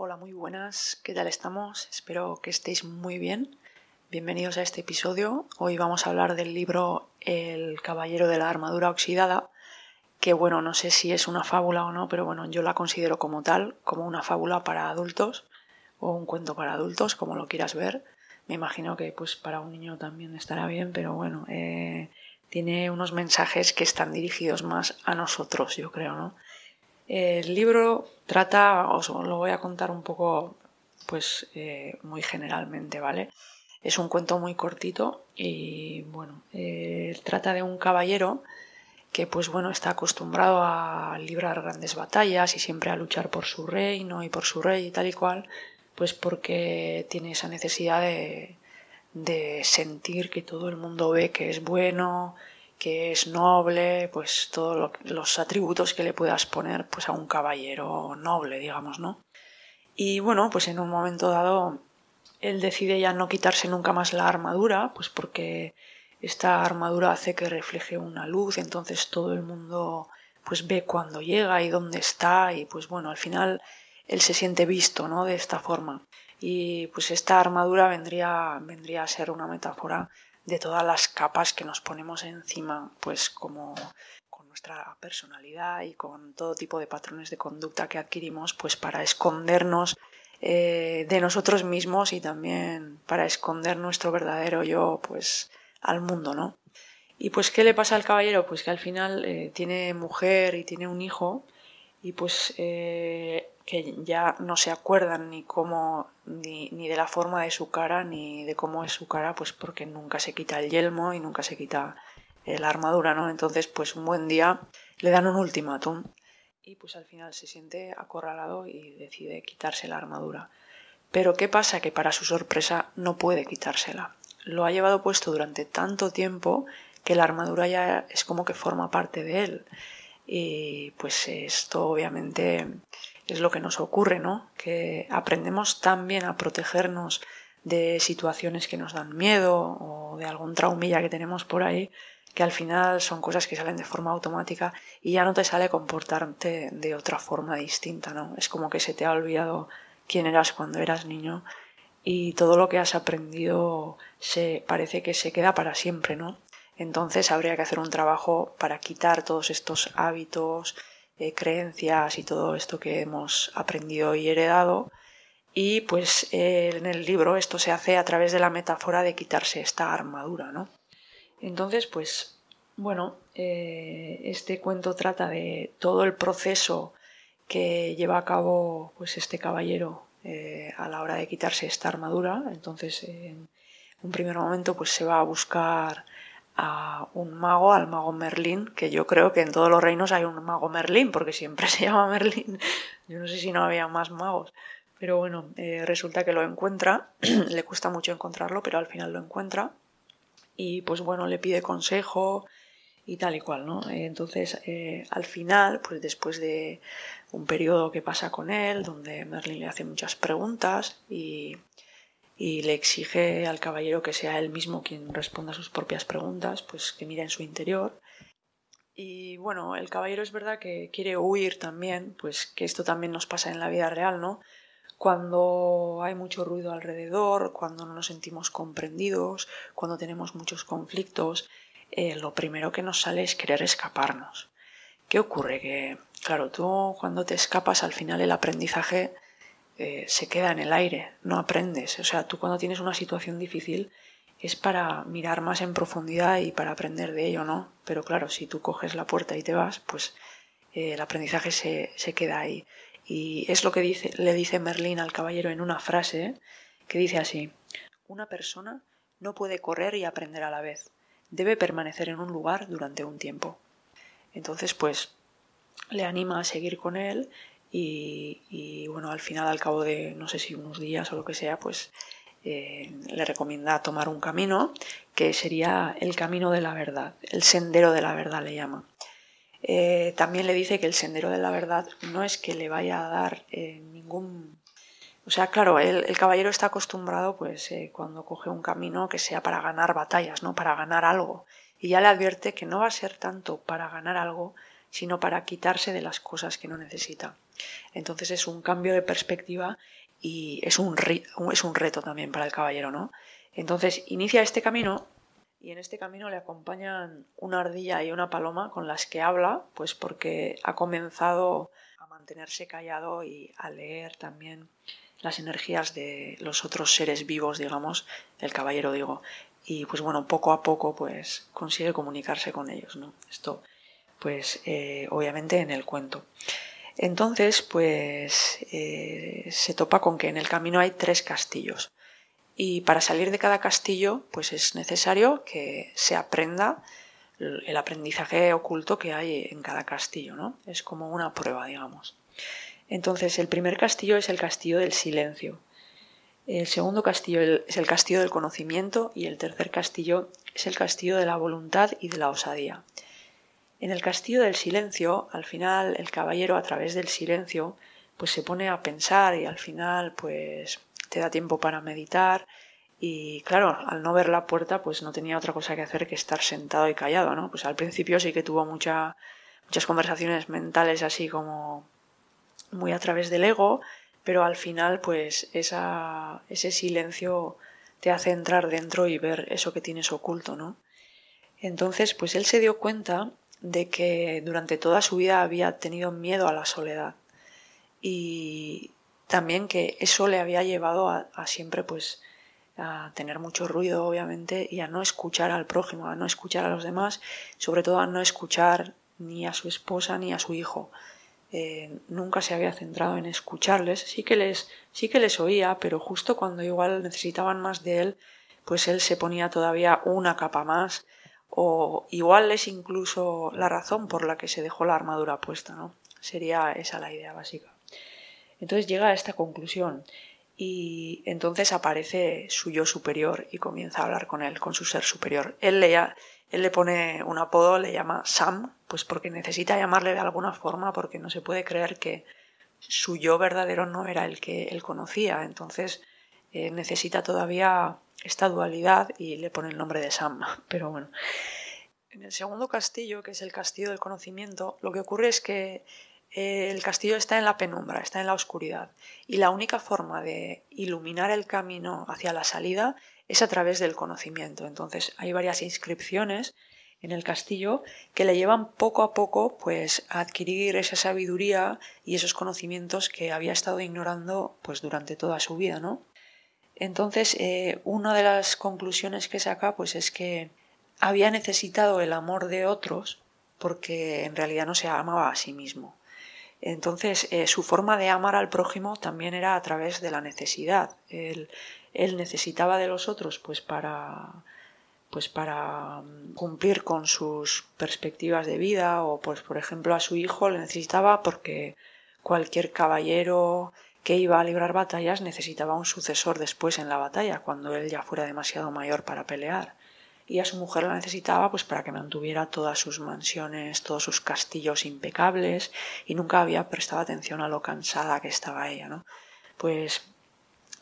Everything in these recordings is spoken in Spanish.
Hola, muy buenas, ¿qué tal estamos? Espero que estéis muy bien. Bienvenidos a este episodio. Hoy vamos a hablar del libro El Caballero de la Armadura Oxidada, que bueno, no sé si es una fábula o no, pero bueno, yo la considero como tal, como una fábula para adultos o un cuento para adultos, como lo quieras ver. Me imagino que pues para un niño también estará bien, pero bueno, eh, tiene unos mensajes que están dirigidos más a nosotros, yo creo, ¿no? El libro trata, os lo voy a contar un poco, pues eh, muy generalmente, ¿vale? Es un cuento muy cortito y bueno, eh, trata de un caballero que pues bueno está acostumbrado a librar grandes batallas y siempre a luchar por su reino y por su rey y tal y cual, pues porque tiene esa necesidad de, de sentir que todo el mundo ve que es bueno, que es noble, pues todos los atributos que le puedas poner pues a un caballero noble, digamos, ¿no? Y bueno, pues en un momento dado él decide ya no quitarse nunca más la armadura, pues porque esta armadura hace que refleje una luz, entonces todo el mundo pues ve cuando llega y dónde está y pues bueno, al final él se siente visto, ¿no? De esta forma. Y pues esta armadura vendría, vendría a ser una metáfora de todas las capas que nos ponemos encima, pues como con nuestra personalidad y con todo tipo de patrones de conducta que adquirimos, pues para escondernos eh, de nosotros mismos y también para esconder nuestro verdadero yo, pues al mundo, ¿no? Y pues, ¿qué le pasa al caballero? Pues que al final eh, tiene mujer y tiene un hijo y pues eh, que ya no se acuerdan ni cómo ni, ni, de la forma de su cara ni de cómo es su cara pues porque nunca se quita el yelmo y nunca se quita la armadura no entonces pues un buen día le dan un ultimátum y pues al final se siente acorralado y decide quitarse la armadura. Pero qué pasa que para su sorpresa no puede quitársela. Lo ha llevado puesto durante tanto tiempo que la armadura ya es como que forma parte de él. Y pues esto obviamente es lo que nos ocurre, ¿no? Que aprendemos también a protegernos de situaciones que nos dan miedo o de algún traumilla que tenemos por ahí, que al final son cosas que salen de forma automática y ya no te sale comportarte de otra forma distinta, ¿no? Es como que se te ha olvidado quién eras cuando eras niño y todo lo que has aprendido se parece que se queda para siempre, ¿no? Entonces habría que hacer un trabajo para quitar todos estos hábitos, creencias y todo esto que hemos aprendido y heredado. Y pues eh, en el libro esto se hace a través de la metáfora de quitarse esta armadura, ¿no? Entonces, pues bueno, eh, este cuento trata de todo el proceso que lleva a cabo pues este caballero eh, a la hora de quitarse esta armadura. Entonces, en un primer momento, pues se va a buscar a un mago, al mago Merlín, que yo creo que en todos los reinos hay un mago Merlín, porque siempre se llama Merlín. Yo no sé si no había más magos. Pero bueno, eh, resulta que lo encuentra, le cuesta mucho encontrarlo, pero al final lo encuentra. Y pues bueno, le pide consejo y tal y cual, ¿no? Entonces, eh, al final, pues después de un periodo que pasa con él, donde Merlín le hace muchas preguntas y y le exige al caballero que sea él mismo quien responda a sus propias preguntas, pues que mire en su interior. Y bueno, el caballero es verdad que quiere huir también, pues que esto también nos pasa en la vida real, ¿no? Cuando hay mucho ruido alrededor, cuando no nos sentimos comprendidos, cuando tenemos muchos conflictos, eh, lo primero que nos sale es querer escaparnos. ¿Qué ocurre? Que, claro, tú cuando te escapas al final el aprendizaje eh, se queda en el aire, no aprendes. O sea, tú cuando tienes una situación difícil es para mirar más en profundidad y para aprender de ello, ¿no? Pero claro, si tú coges la puerta y te vas, pues eh, el aprendizaje se, se, queda ahí. Y es lo que dice, le dice Merlín al caballero en una frase que dice así, una persona no puede correr y aprender a la vez, debe permanecer en un lugar durante un tiempo. Entonces, pues le anima a seguir con él y, bueno, al final, al cabo de no sé si unos días o lo que sea, pues eh, le recomienda tomar un camino que sería el camino de la verdad, el sendero de la verdad le llama. Eh, también le dice que el sendero de la verdad no es que le vaya a dar eh, ningún... O sea, claro, el, el caballero está acostumbrado, pues, cuando coge un camino que sea para ganar batallas, ¿no? Para ganar algo. Y ya le advierte que no va a ser tanto para ganar algo, sino para quitarse de las cosas que no necesita. Entonces es un cambio de perspectiva y es un, es un reto también para el caballero, ¿no? Entonces inicia este camino y en este camino le acompañan una ardilla y una paloma con las que habla, pues porque ha comenzado a mantenerse callado y a leer también las energías de los otros seres vivos, digamos, el caballero digo, y pues bueno, poco a poco pues consigue comunicarse con ellos, ¿no? Esto pues eh, obviamente en el cuento. Entonces pues eh, se topa con que en el camino hay tres castillos y para salir de cada castillo pues es necesario que se aprenda el aprendizaje oculto que hay en cada castillo, ¿no? Es como una prueba, digamos. Entonces, el primer castillo es el castillo del silencio. El segundo castillo es el castillo del conocimiento y el tercer castillo es el castillo de la voluntad y de la osadía. En el castillo del silencio, al final el caballero a través del silencio pues se pone a pensar y al final pues te da tiempo para meditar y claro, al no ver la puerta pues no tenía otra cosa que hacer que estar sentado y callado, ¿no? Pues al principio sí que tuvo mucha, muchas conversaciones mentales así como muy a través del ego, pero al final pues ese silencio te hace entrar dentro y ver eso que tienes oculto, ¿no? Entonces pues él se dio cuenta de que durante toda su vida había tenido miedo a la soledad y también que eso le había llevado a, siempre pues a tener mucho ruido obviamente y a no escuchar al prójimo, a no escuchar a los demás, sobre todo a no escuchar ni a su esposa ni a su hijo. Eh, nunca se había centrado en escucharles, sí que les, sí que les oía, pero justo cuando igual necesitaban más de él, pues él se ponía todavía una capa más, o igual es incluso la razón por la que se dejó la armadura puesta, ¿no? Sería esa la idea básica. Entonces llega a esta conclusión y entonces aparece su yo superior y comienza a hablar con él, con su ser superior. Él le, él le pone un apodo, le llama Sam, pues porque necesita llamarle de alguna forma, porque no se puede creer que su yo verdadero no era el que él conocía. Entonces eh, necesita todavía esta dualidad y le pone el nombre de Sam. Pero bueno. En el segundo castillo, que es el castillo del conocimiento, lo que ocurre es que eh, el castillo está en la penumbra, está en la oscuridad, y la única forma de iluminar el camino hacia la salida es a través del conocimiento. Entonces hay varias inscripciones en el castillo que le llevan poco a poco pues a adquirir esa sabiduría y esos conocimientos que había estado ignorando pues durante toda su vida, ¿no? Entonces, eh, una de las conclusiones que saca pues es que había necesitado el amor de otros porque en realidad no se amaba a sí mismo. Entonces, eh, su forma de amar al prójimo también era a través de la necesidad. Él, él necesitaba de los otros pues para pues para mm, cumplir con sus perspectivas de vida o pues por ejemplo a su hijo le necesitaba porque cualquier caballero que iba a librar batallas necesitaba un sucesor después en la batalla cuando él ya fuera demasiado mayor para pelear y a su mujer la necesitaba pues para que mantuviera todas sus mansiones, todos sus castillos impecables y nunca había prestado atención a lo cansada que estaba ella, ¿no? Pues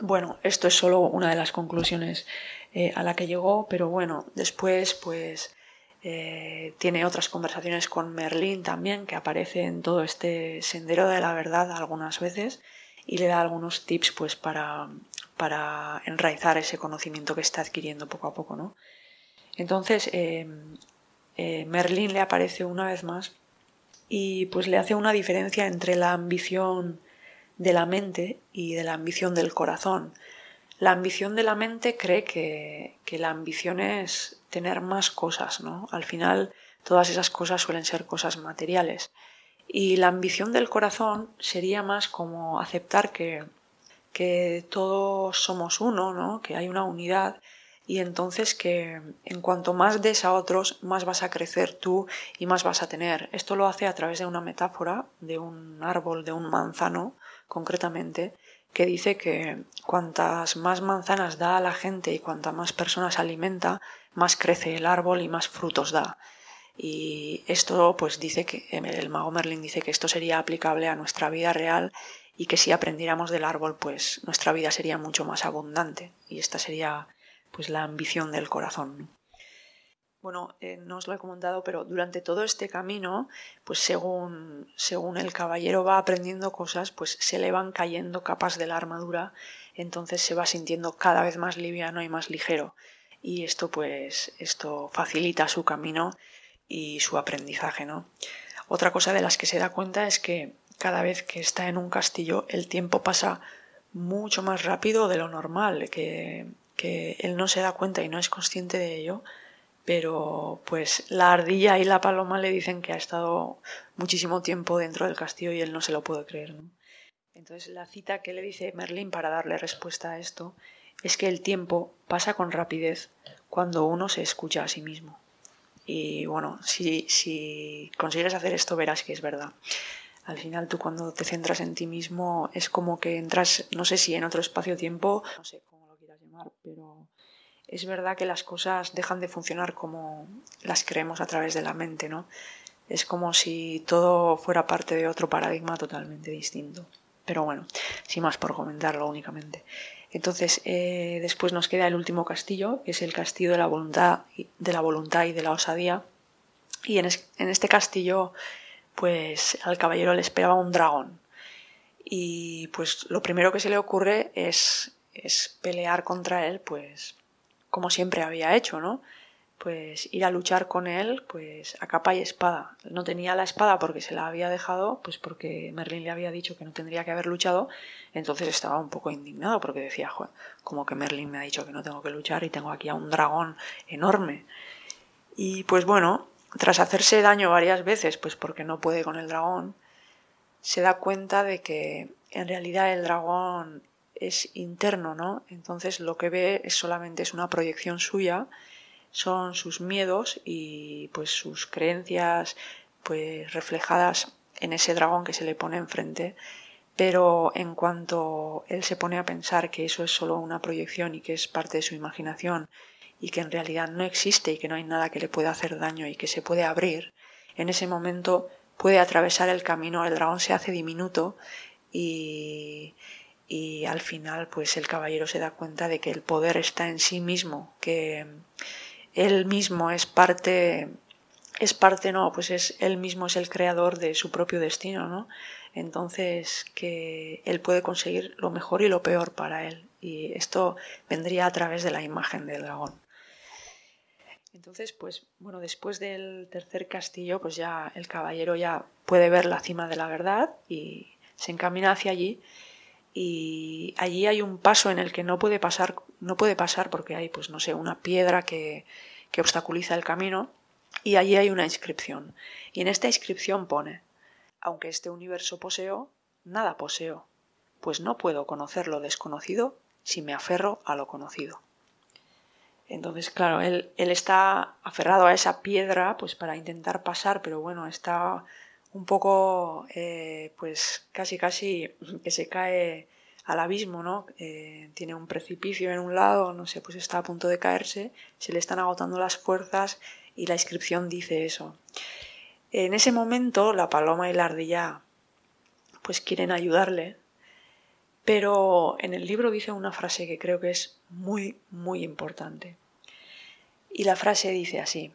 bueno, esto es solo una de las conclusiones eh, a la que llegó, pero bueno, después pues eh, tiene otras conversaciones con Merlín también, que aparece en todo este sendero de la verdad algunas veces y le da algunos tips pues para, para enraizar ese conocimiento que está adquiriendo poco a poco, ¿no? Entonces, eh, Merlín le aparece una vez más y pues le hace una diferencia entre la ambición de la mente y de la ambición del corazón. La ambición de la mente cree que, que la ambición es tener más cosas, ¿no? Al final todas esas cosas suelen ser cosas materiales. Y la ambición del corazón sería más como aceptar que, que todos somos uno, ¿no? que hay una unidad y entonces que en cuanto más des a otros, más vas a crecer tú y más vas a tener. Esto lo hace a través de una metáfora de un árbol, de un manzano, concretamente, que dice que cuantas más manzanas da a la gente y cuantas más personas alimenta, más crece el árbol y más frutos da. Y esto pues dice que el mago Merlin dice que esto sería aplicable a nuestra vida real y que si aprendiéramos del árbol pues nuestra vida sería mucho más abundante y esta sería pues la ambición del corazón. bueno, eh, no os lo he comentado, pero durante todo este camino, pues según, según el caballero va aprendiendo cosas, pues se le van cayendo capas de la armadura, entonces se va sintiendo cada vez más liviano y más ligero. Y esto, pues, esto facilita su camino y su aprendizaje, ¿no? Otra cosa de las que se da cuenta es que cada vez que está en un castillo el tiempo pasa mucho más rápido de lo normal, que, que él no se da cuenta y no es consciente de ello, pero pues la ardilla y la paloma le dicen que ha estado muchísimo tiempo dentro del castillo y él no se lo puede creer. Entonces la cita que le dice Merlín para darle respuesta a esto es que el tiempo pasa con rapidez cuando uno se escucha a sí mismo. Y bueno, si, si consigues hacer esto verás que es verdad. Al final tú cuando te centras en ti mismo es como que entras, no sé si en otro espacio-tiempo, no sé cómo lo quieras llamar, pero es verdad que las cosas dejan de funcionar como las creemos a través de la mente, ¿no? Es como si todo fuera parte de otro paradigma totalmente distinto. Pero bueno, sin más por comentarlo únicamente. Entonces, eh, después nos queda el último castillo, que es el castillo de la voluntad, de la voluntad y de la osadía. Y en, en este castillo, pues al caballero le esperaba un dragón. Y pues lo primero que se le ocurre es, es pelear contra él, pues como siempre había hecho, ¿no? Pues ir a luchar con él, pues a capa y espada. No tenía la espada porque se la había dejado, pues porque Merlin le había dicho que no tendría que haber luchado, entonces estaba un poco indignado porque decía, Joder, como que Merlin me ha dicho que no tengo que luchar y tengo aquí a un dragón enorme. Y pues bueno, tras hacerse daño varias veces, pues porque no puede con el dragón, se da cuenta de que en realidad el dragón es interno, ¿no? Entonces lo que ve es solamente es una proyección suya, son sus miedos y pues sus creencias pues reflejadas en ese dragón que se le pone enfrente, pero en cuanto él se pone a pensar que eso es solo una proyección y que es parte de su imaginación y que en realidad no existe y que no hay nada que le pueda hacer daño y que se puede abrir, en ese momento puede atravesar el camino, el dragón se hace diminuto y, y al final pues el caballero se da cuenta de que el poder está en sí mismo, que él mismo es parte es parte no, pues es él mismo es el creador de su propio destino, ¿no? Entonces que él puede conseguir lo mejor y lo peor para él y esto vendría a través de la imagen del dragón. Entonces, pues bueno, después del tercer castillo, pues ya el caballero ya puede ver la cima de la verdad y se encamina hacia allí y allí hay un paso en el que no puede pasar, no puede pasar porque hay, pues no sé, una piedra que, que obstaculiza el camino y allí hay una inscripción. Y en esta inscripción pone, aunque este universo poseo, nada poseo, pues no puedo conocer lo desconocido si me aferro a lo conocido. Entonces, claro, él, él está aferrado a esa piedra pues para intentar pasar, pero bueno, está un poco, eh, pues casi casi que se cae al abismo, ¿no? Eh, tiene un precipicio en un lado, no sé, pues está a punto de caerse, se le están agotando las fuerzas y la inscripción dice eso. En ese momento la paloma y la ardilla pues quieren ayudarle, pero en el libro dice una frase que creo que es muy, muy importante. Y la frase dice así,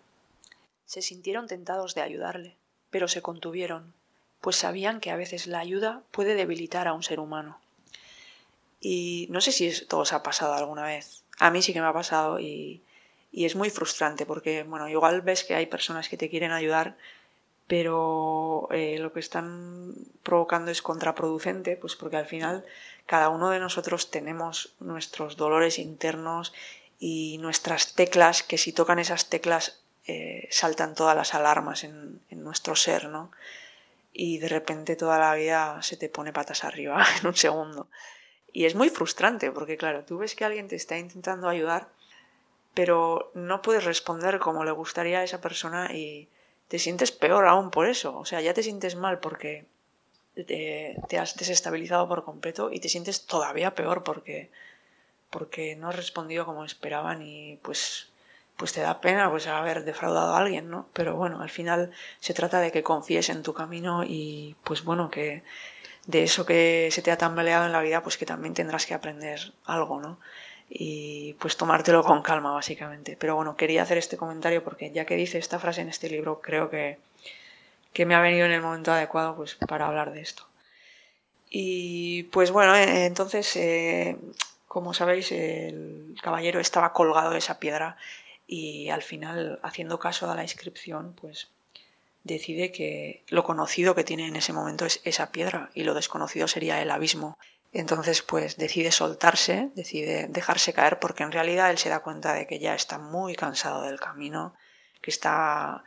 se sintieron tentados de ayudarle, pero se contuvieron, pues sabían que a veces la ayuda puede debilitar a un ser humano. Y no sé si esto os ha pasado alguna vez. A mí sí que me ha pasado y, y es muy frustrante porque, bueno, igual ves que hay personas que te quieren ayudar, pero eh, lo que están provocando es contraproducente, pues porque al final cada uno de nosotros tenemos nuestros dolores internos y nuestras teclas, que si tocan esas teclas eh, saltan todas las alarmas en, nuestro ser, ¿no? Y de repente toda la vida se te pone patas arriba en un segundo. Y es muy frustrante porque, claro, tú ves que alguien te está intentando ayudar, pero no puedes responder como le gustaría a esa persona y te sientes peor aún por eso. O sea, ya te sientes mal porque te, te has desestabilizado por completo y te sientes todavía peor porque, porque no has respondido como esperaban y pues pues te da pena pues haber defraudado a alguien, ¿no? Pero bueno, al final se trata de que confíes en tu camino y pues bueno, que de eso que se te ha tambaleado en la vida, pues que también tendrás que aprender algo, ¿no? y pues tomártelo con calma básicamente. Pero bueno, quería hacer este comentario porque ya que dice esta frase en este libro, creo que, que me ha venido en el momento adecuado pues para hablar de esto. Y pues bueno, eh, entonces, eh, como sabéis, el caballero estaba colgado de esa piedra y al final, haciendo caso a la inscripción, pues decide que lo conocido que tiene en ese momento es esa piedra y lo desconocido sería el abismo. Entonces, pues decide soltarse, decide dejarse caer porque en realidad él se da cuenta de que ya está muy cansado del camino, que está,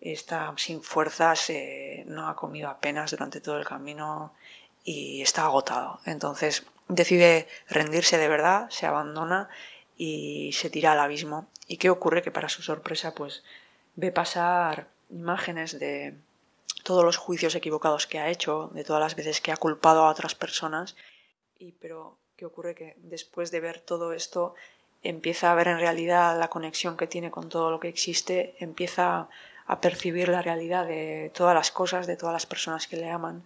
está sin fuerzas, eh, no ha comido apenas durante todo el camino y está agotado. Entonces decide rendirse de verdad, se abandona y se tira al abismo. ¿Y qué ocurre? Que para su sorpresa, pues ve pasar imágenes de todos los juicios equivocados que ha hecho, de todas las veces que ha culpado a otras personas. Y pero ¿qué ocurre? Que después de ver todo esto empieza a ver en realidad la conexión que tiene con todo lo que existe, empieza a percibir la realidad de todas las cosas, de todas las personas que le aman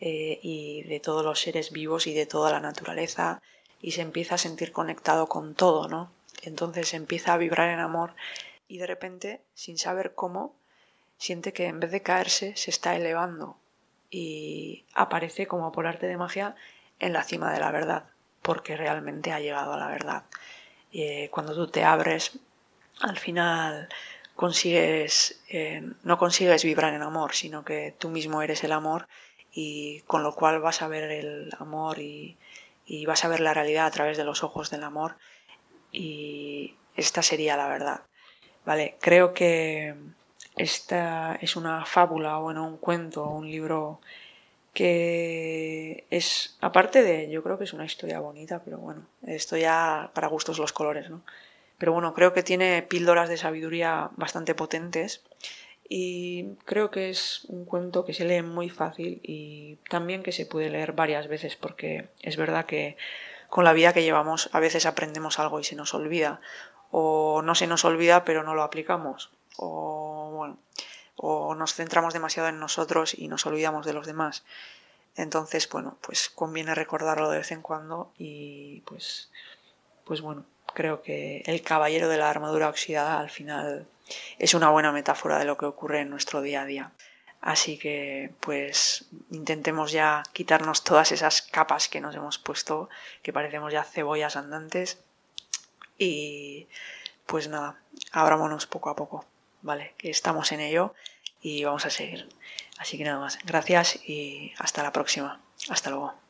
eh, y de todos los seres vivos y de toda la naturaleza y se empieza a sentir conectado con todo, ¿no? Entonces empieza a vibrar en amor y de repente, sin saber cómo, siente que en vez de caerse se está elevando y aparece como por arte de magia en la cima de la verdad, porque realmente ha llegado a la verdad. Eh, cuando tú te abres, al final consigues, eh, no consigues vibrar en amor, sino que tú mismo eres el amor y con lo cual vas a ver el amor y, vas a ver la realidad a través de los ojos del amor y esta sería la verdad. Vale, creo que esta es una fábula, o bueno, un cuento, un libro que es, aparte de, yo creo que es una historia bonita, pero bueno, esto ya para gustos los colores, ¿no? Pero bueno, creo que tiene píldoras de sabiduría bastante potentes y creo que es un cuento que se lee muy fácil y también que se puede leer varias veces porque es verdad que con la vida que llevamos a veces aprendemos algo y se nos olvida. O no se nos olvida pero no lo aplicamos. O bueno o nos centramos demasiado en nosotros y nos olvidamos de los demás. Entonces bueno pues conviene recordarlo de vez en cuando y pues pues bueno creo que el caballero de la armadura oxidada al final es una buena metáfora de lo que ocurre en nuestro día a día. Así que pues intentemos ya quitarnos todas esas capas que nos hemos puesto, que parecemos ya cebollas andantes. Y pues nada, abrámonos poco a poco, ¿vale? Que estamos en ello y vamos a seguir. Así que nada más, gracias y hasta la próxima. Hasta luego.